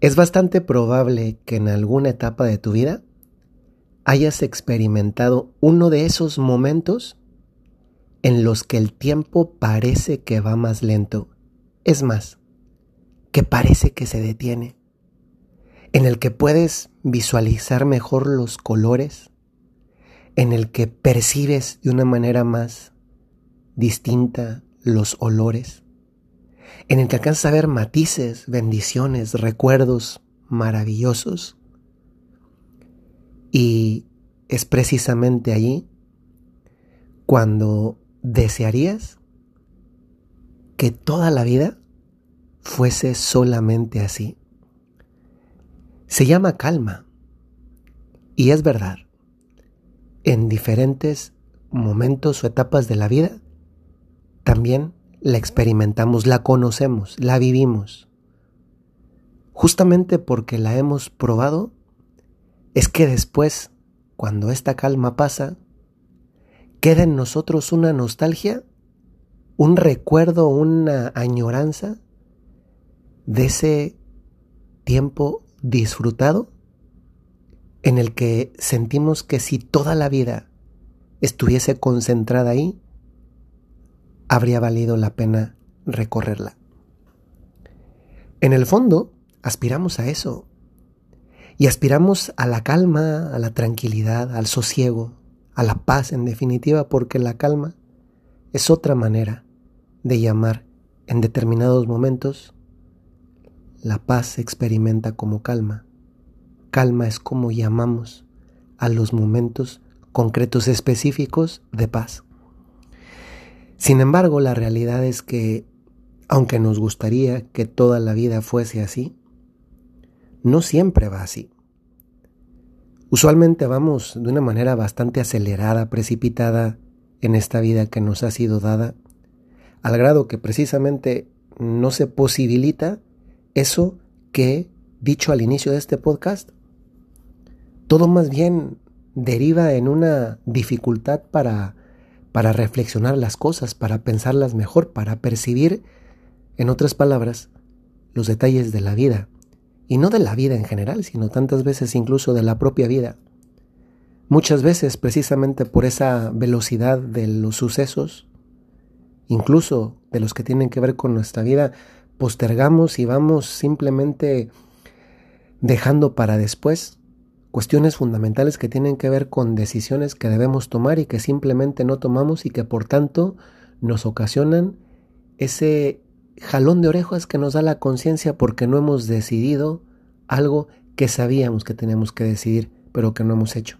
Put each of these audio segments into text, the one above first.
Es bastante probable que en alguna etapa de tu vida hayas experimentado uno de esos momentos en los que el tiempo parece que va más lento. Es más, que parece que se detiene. En el que puedes visualizar mejor los colores. En el que percibes de una manera más distinta los olores. En el que alcanzas a ver matices, bendiciones, recuerdos maravillosos. Y es precisamente allí cuando desearías que toda la vida fuese solamente así. Se llama calma. Y es verdad. En diferentes momentos o etapas de la vida, también la experimentamos, la conocemos, la vivimos. Justamente porque la hemos probado, es que después, cuando esta calma pasa, queda en nosotros una nostalgia, un recuerdo, una añoranza de ese tiempo disfrutado en el que sentimos que si toda la vida estuviese concentrada ahí, habría valido la pena recorrerla. En el fondo, aspiramos a eso. Y aspiramos a la calma, a la tranquilidad, al sosiego, a la paz en definitiva, porque la calma es otra manera de llamar en determinados momentos. La paz se experimenta como calma. Calma es como llamamos a los momentos concretos específicos de paz. Sin embargo, la realidad es que, aunque nos gustaría que toda la vida fuese así, no siempre va así. Usualmente vamos de una manera bastante acelerada, precipitada en esta vida que nos ha sido dada, al grado que precisamente no se posibilita eso que, dicho al inicio de este podcast, todo más bien deriva en una dificultad para para reflexionar las cosas, para pensarlas mejor, para percibir, en otras palabras, los detalles de la vida. Y no de la vida en general, sino tantas veces incluso de la propia vida. Muchas veces, precisamente por esa velocidad de los sucesos, incluso de los que tienen que ver con nuestra vida, postergamos y vamos simplemente dejando para después cuestiones fundamentales que tienen que ver con decisiones que debemos tomar y que simplemente no tomamos y que por tanto nos ocasionan ese jalón de orejas que nos da la conciencia porque no hemos decidido algo que sabíamos que teníamos que decidir, pero que no hemos hecho.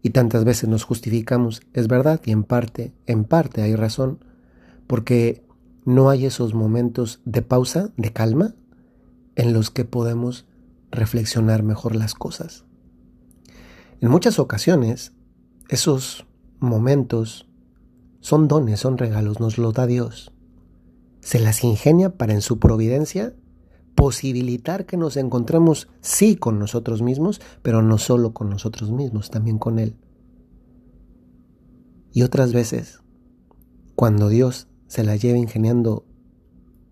Y tantas veces nos justificamos, es verdad, y en parte, en parte hay razón, porque no hay esos momentos de pausa, de calma, en los que podemos reflexionar mejor las cosas. En muchas ocasiones, esos momentos son dones, son regalos, nos los da Dios. Se las ingenia para en su providencia posibilitar que nos encontremos sí con nosotros mismos, pero no solo con nosotros mismos, también con Él. Y otras veces, cuando Dios se la lleva ingeniando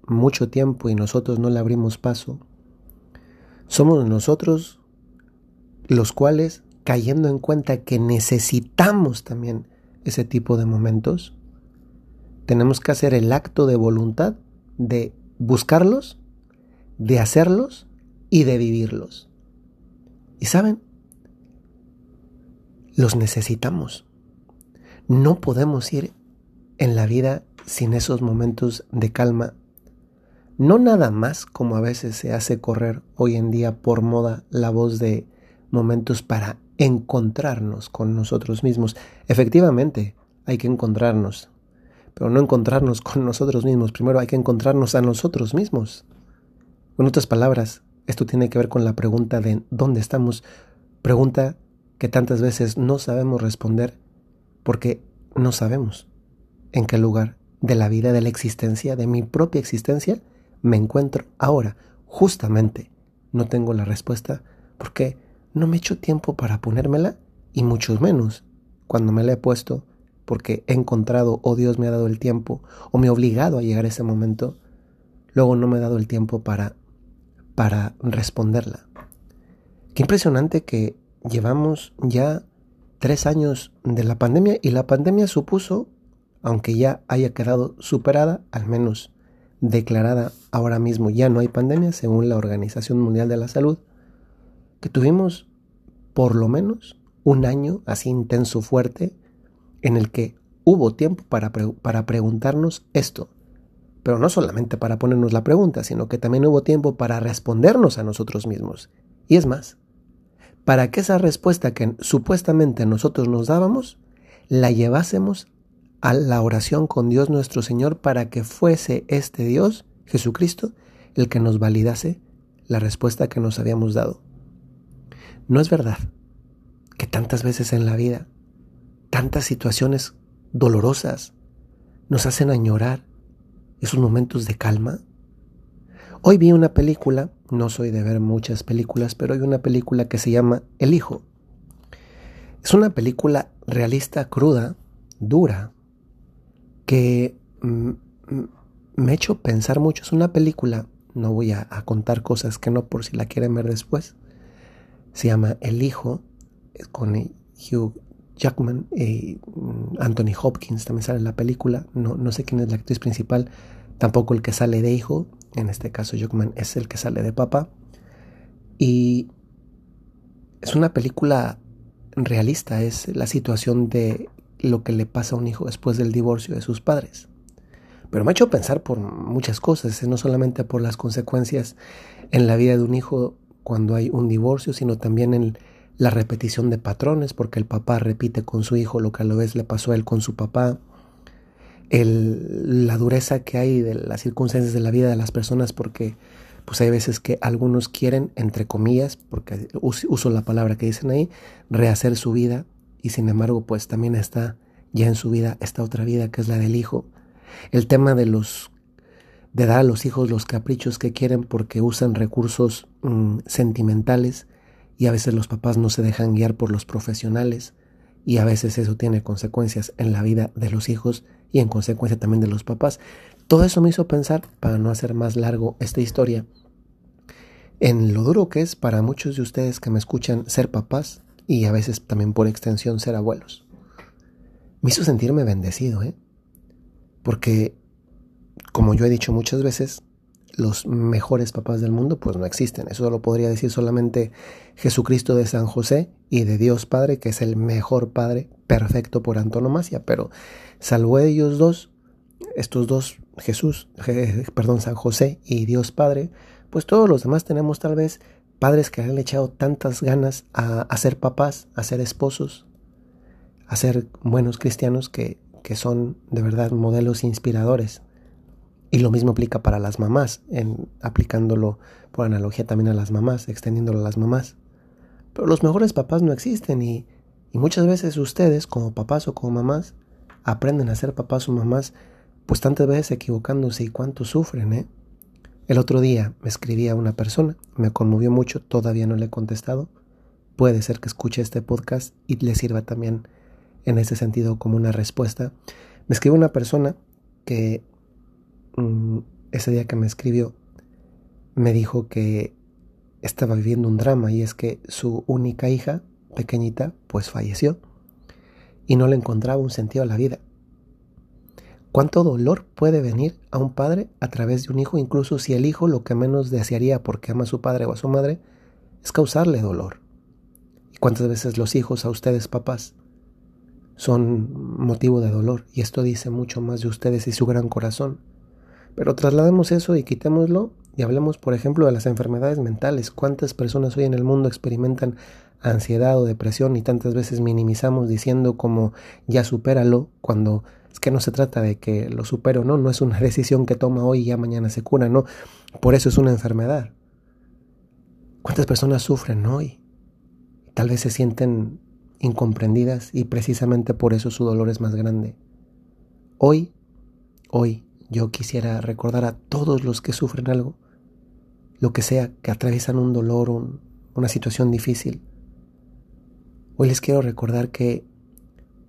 mucho tiempo y nosotros no le abrimos paso, somos nosotros los cuales cayendo en cuenta que necesitamos también ese tipo de momentos, tenemos que hacer el acto de voluntad de buscarlos, de hacerlos y de vivirlos. Y saben, los necesitamos. No podemos ir en la vida sin esos momentos de calma. No nada más como a veces se hace correr hoy en día por moda la voz de momentos para encontrarnos con nosotros mismos. Efectivamente, hay que encontrarnos, pero no encontrarnos con nosotros mismos. Primero hay que encontrarnos a nosotros mismos. En otras palabras, esto tiene que ver con la pregunta de ¿dónde estamos? Pregunta que tantas veces no sabemos responder porque no sabemos en qué lugar de la vida, de la existencia, de mi propia existencia, me encuentro ahora. Justamente no tengo la respuesta porque no me echo tiempo para ponérmela y mucho menos cuando me la he puesto porque he encontrado o Dios me ha dado el tiempo o me ha obligado a llegar a ese momento, luego no me he dado el tiempo para para responderla. Qué impresionante que llevamos ya tres años de la pandemia y la pandemia supuso, aunque ya haya quedado superada, al menos declarada ahora mismo ya no hay pandemia según la Organización Mundial de la Salud, que tuvimos por lo menos un año así intenso, fuerte, en el que hubo tiempo para, para preguntarnos esto. Pero no solamente para ponernos la pregunta, sino que también hubo tiempo para respondernos a nosotros mismos. Y es más, para que esa respuesta que supuestamente nosotros nos dábamos, la llevásemos a la oración con Dios nuestro Señor para que fuese este Dios, Jesucristo, el que nos validase la respuesta que nos habíamos dado. No es verdad que tantas veces en la vida, tantas situaciones dolorosas nos hacen añorar esos momentos de calma. Hoy vi una película, no soy de ver muchas películas, pero hay una película que se llama El Hijo. Es una película realista, cruda, dura, que mm, mm, me ha hecho pensar mucho. Es una película, no voy a, contar cosas que no por si la quieren ver después. Se llama El Hijo, con Hugh Jackman y mm, Anthony Hopkins también sale en la película. No, no sé quién es la actriz principal, tampoco el que sale de hijo. En este caso, Jackman es el que sale de papá. Y es una película realista, es la situación de lo que le pasa a un hijo después del divorcio de sus padres. Pero me ha hecho pensar por muchas cosas, no solamente por las consecuencias en la vida de un hijo cuando hay un divorcio, sino también en la repetición de patrones, porque el papá repite con su hijo lo que a lo vez le pasó a él con su papá, el, la dureza que hay de las circunstancias de la vida de las personas, porque pues hay veces que algunos quieren, entre comillas, porque uso la palabra que dicen ahí, rehacer su vida y sin embargo pues también está ya en su vida esta otra vida que es la del hijo. El tema de los de dar a los hijos los caprichos que quieren porque usan recursos mm, sentimentales y a veces los papás no se dejan guiar por los profesionales y a veces eso tiene consecuencias en la vida de los hijos y en consecuencia también de los papás. Todo eso me hizo pensar, para no hacer más largo esta historia, en lo duro que es para muchos de ustedes que me escuchan ser papás y a veces también por extensión ser abuelos. Me hizo sentirme bendecido, ¿eh? Porque, como yo he dicho muchas veces, los mejores papás del mundo pues no existen. Eso lo podría decir solamente Jesucristo de San José y de Dios Padre, que es el mejor Padre perfecto por antonomasia. Pero salvo ellos dos, estos dos, Jesús, perdón, San José y Dios Padre, pues todos los demás tenemos tal vez padres que han echado tantas ganas a, ser papás, a ser esposos, a ser buenos cristianos que, que son de verdad modelos inspiradores. Y lo mismo aplica para las mamás, en, aplicándolo por analogía también a las mamás, extendiéndolo a las mamás. Pero los mejores papás no existen y, y muchas veces ustedes, como papás o como mamás, aprenden a ser papás o mamás, pues tantas veces equivocándose y cuánto sufren, ¿eh? El otro día me escribía una persona, me conmovió mucho, todavía no le he contestado. Puede ser que escuche este podcast y le sirva también en ese sentido como una respuesta. Me escribió una persona que mm, ese día que me escribió me dijo que estaba viviendo un drama y es que su única hija, pequeñita, pues falleció y no le encontraba un sentido a la vida. ¿Cuánto dolor puede venir a un padre a través de un hijo, incluso si el hijo lo que menos desearía porque ama a su padre o a su madre es causarle dolor? ¿Y cuántas veces los hijos a ustedes, papás, son motivo de dolor? Y esto dice mucho más de ustedes y su gran corazón. Pero traslademos eso y quitémoslo y hablemos, por ejemplo, de las enfermedades mentales. ¿Cuántas personas hoy en el mundo experimentan ansiedad o depresión y tantas veces minimizamos diciendo como ya supéralo cuando es que no se trata de que lo supero, no, no es una decisión que toma hoy y ya mañana se cura, no. Por eso es una enfermedad. ¿Cuántas personas sufren hoy? Tal vez se sienten incomprendidas y precisamente por eso su dolor es más grande. Hoy, hoy, yo quisiera recordar a todos los que sufren algo, lo que sea, que atraviesan un dolor, una situación difícil. Hoy les quiero recordar que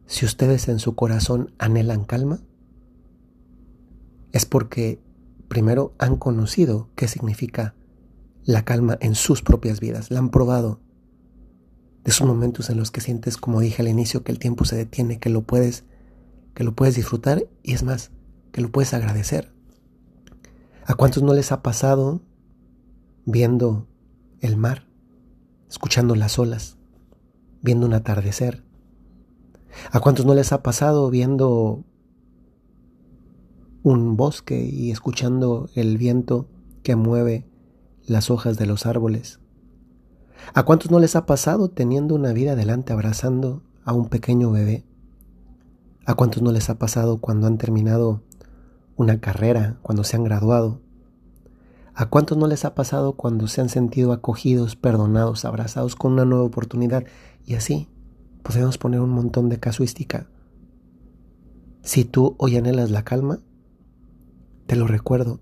si ustedes en su corazón anhelan calma, es porque primero han conocido qué significa la calma en sus propias vidas, la han probado. De esos momentos en los que sientes, como dije al inicio, que el tiempo se detiene, que lo puedes, que lo puedes disfrutar y es más, que lo puedes agradecer. ¿A cuántos no les ha pasado viendo el mar, escuchando las olas, viendo un atardecer? ¿A cuántos no les ha pasado viendo un bosque y escuchando el viento que mueve las hojas de los árboles? ¿A cuántos no les ha pasado teniendo una vida adelante abrazando a un pequeño bebé? ¿A cuántos no les ha pasado cuando han terminado una carrera, cuando se han graduado? ¿A cuántos no les ha pasado cuando se han sentido acogidos, perdonados, abrazados con una nueva oportunidad? Y así podemos poner un montón de casuística. Si tú hoy anhelas la calma, te lo recuerdo,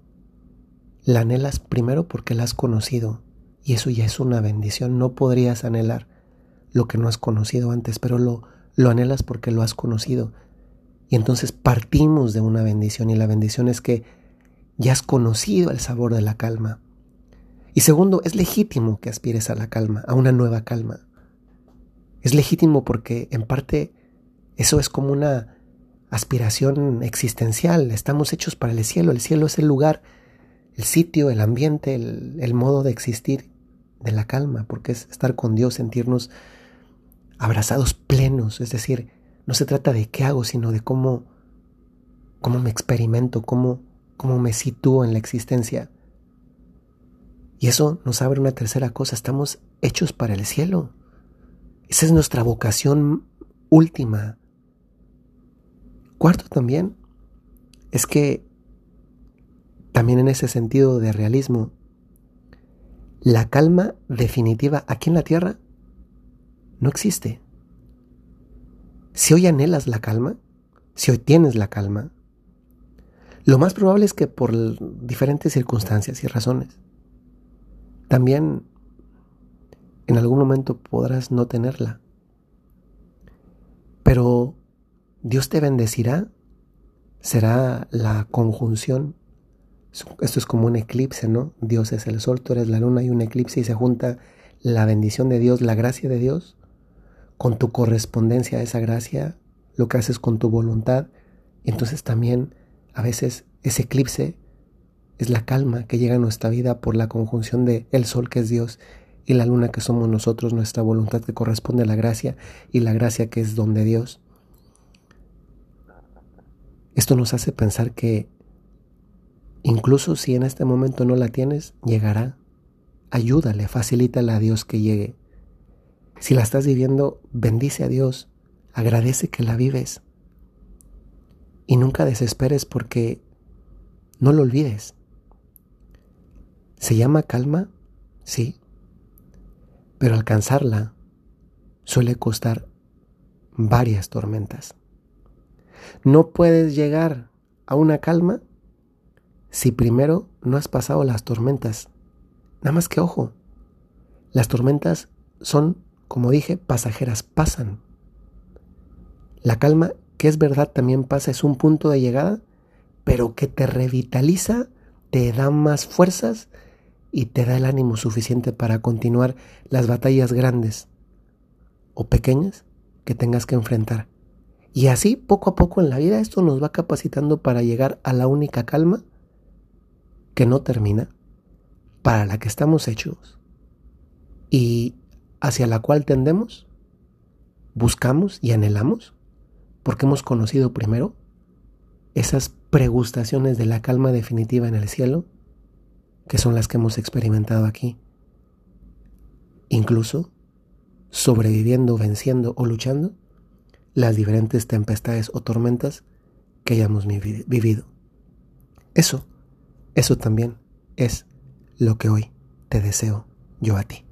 la anhelas primero porque la has conocido y eso ya es una bendición. No podrías anhelar lo que no has conocido antes, pero lo, lo anhelas porque lo has conocido. Y entonces partimos de una bendición y la bendición es que ya has conocido el sabor de la calma. Y segundo, es legítimo que aspires a la calma, a una nueva calma. Es legítimo porque en parte eso es como una aspiración existencial. Estamos hechos para el cielo. El cielo es el lugar, el sitio, el ambiente, el, el modo de existir de la calma, porque es estar con Dios, sentirnos abrazados plenos. Es decir, no se trata de qué hago, sino de cómo, cómo me experimento, cómo, cómo me sitúo en la existencia. Y eso nos abre una tercera cosa, estamos hechos para el cielo. Esa es nuestra vocación última. Cuarto también es que también en ese sentido de realismo, la calma definitiva aquí en la tierra no existe. Si hoy anhelas la calma, si hoy tienes la calma, lo más probable es que por diferentes circunstancias y razones, también en algún momento podrás no tenerla. Pero Dios te bendecirá, será la conjunción. Esto es como un eclipse, ¿no? Dios es el sol, tú eres la luna y un eclipse y se junta la bendición de Dios, la gracia de Dios, con tu correspondencia a esa gracia, lo que haces con tu voluntad. Entonces también a veces ese eclipse es la calma que llega a nuestra vida por la conjunción de el sol que es Dios y la luna que somos nosotros, nuestra voluntad que corresponde a la gracia y la gracia que es don de Dios. Esto nos hace pensar que incluso si en este momento no la tienes, llegará. Ayúdale, facilítale a Dios que llegue. Si la estás viviendo, bendice a Dios, agradece que la vives. Y nunca desesperes porque no lo olvides. ¿Se llama calma? Sí. Pero alcanzarla suele costar varias tormentas. No puedes llegar a una calma si primero no has pasado las tormentas. Nada más que ojo, las tormentas son, como dije, pasajeras, pasan. La calma que es verdad también pasa, es un punto de llegada, pero que te revitaliza, te da más fuerzas y te da el ánimo suficiente para continuar las batallas grandes o pequeñas que tengas que enfrentar. Y así, poco a poco en la vida, esto nos va capacitando para llegar a la única calma que no termina, para la que estamos hechos y hacia la cual tendemos, buscamos y anhelamos porque hemos conocido primero esas pregustaciones de la calma definitiva en el cielo, que son las que hemos experimentado aquí. Incluso sobreviviendo, venciendo o luchando las diferentes tempestades o tormentas que hayamos vivido. Eso, eso también es lo que hoy te deseo yo a ti.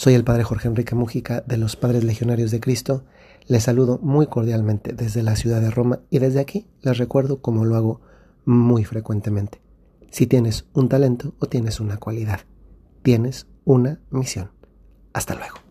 Soy el Padre Jorge Enrique Mújica de los Padres Legionarios de Cristo les saludo muy cordialmente desde la ciudad de Roma y desde aquí les recuerdo como lo hago muy frecuentemente. Si tienes un talento o tienes una cualidad, tienes una misión. Hasta luego.